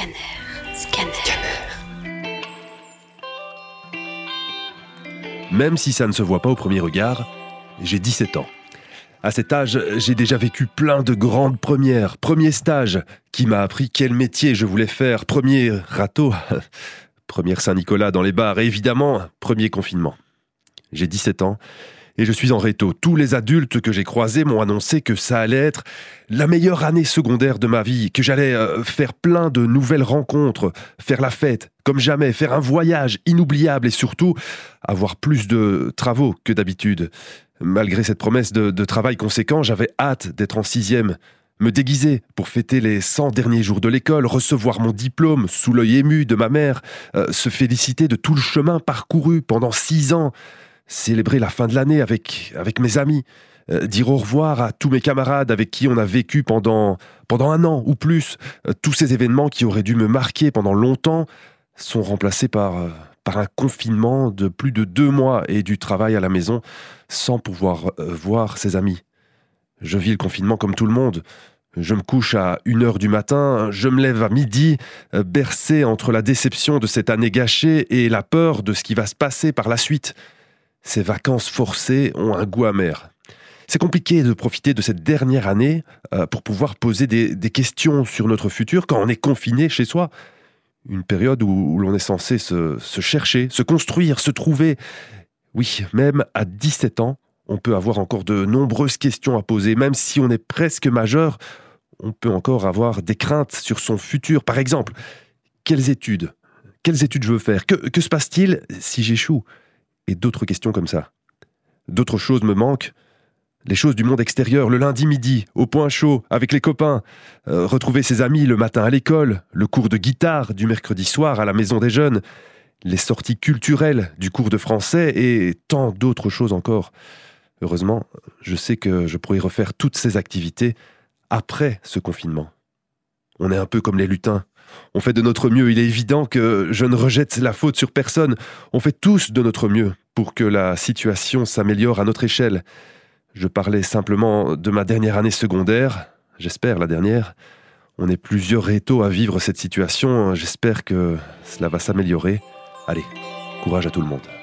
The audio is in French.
Scanner. Scanner. Même si ça ne se voit pas au premier regard, j'ai 17 ans. À cet âge, j'ai déjà vécu plein de grandes premières. Premier stage qui m'a appris quel métier je voulais faire. Premier râteau. Première Saint-Nicolas dans les bars. Et évidemment, premier confinement. J'ai 17 ans et je suis en réto. Tous les adultes que j'ai croisés m'ont annoncé que ça allait être la meilleure année secondaire de ma vie, que j'allais euh, faire plein de nouvelles rencontres, faire la fête comme jamais, faire un voyage inoubliable et surtout avoir plus de travaux que d'habitude. Malgré cette promesse de, travail conséquent, j'avais hâte d'être en sixième me déguiser pour fêter les 100 derniers jours de l'école, recevoir mon diplôme sous l'œil ému de ma mère, euh, se féliciter de tout le chemin parcouru pendant six ans, célébrer la fin de l'année avec, mes amis, euh, dire au revoir à tous mes camarades avec qui on a vécu pendant, un an ou plus. Euh, tous ces événements qui auraient dû me marquer pendant longtemps sont remplacés par, euh, par un confinement de plus de deux mois et du travail à la maison sans pouvoir voir ses amis. Je vis le confinement comme tout le monde. Je me couche à une heure du matin, je me lève à midi, bercé entre la déception de cette année gâchée et la peur de ce qui va se passer par la suite. Ces vacances forcées ont un goût amer. C'est compliqué de profiter de cette dernière année euh, pour pouvoir poser des, questions sur notre futur quand on est confiné chez soi. Une période où, l'on est censé se, chercher, se construire, se trouver. Oui, même à 17 ans, on peut avoir encore de nombreuses questions à poser. Même si on est presque majeur, on peut encore avoir des craintes sur son futur. Par exemple, quelles études? Quelles études je veux faire? Que se passe-t-il si j'échoue? Et d'autres questions comme ça. D'autres choses me manquent. Les choses du monde extérieur, le lundi midi, au point chaud, avec les copains, euh, retrouver ses amis le matin à l'école, le cours de guitare du mercredi soir à la maison des jeunes, les sorties culturelles du cours de français et tant d'autres choses encore. Heureusement, je sais que je pourrai refaire toutes ces activités après ce confinement. On est un peu comme les lutins. On fait de notre mieux. Il est évident que je ne rejette la faute sur personne. On fait tous de notre mieux pour que la situation s'améliore à notre échelle. Je parlais simplement de ma dernière année secondaire, j'espère la dernière. On est plusieurs rétos à vivre cette situation. J'espère que cela va s'améliorer. Allez, courage à tout le monde.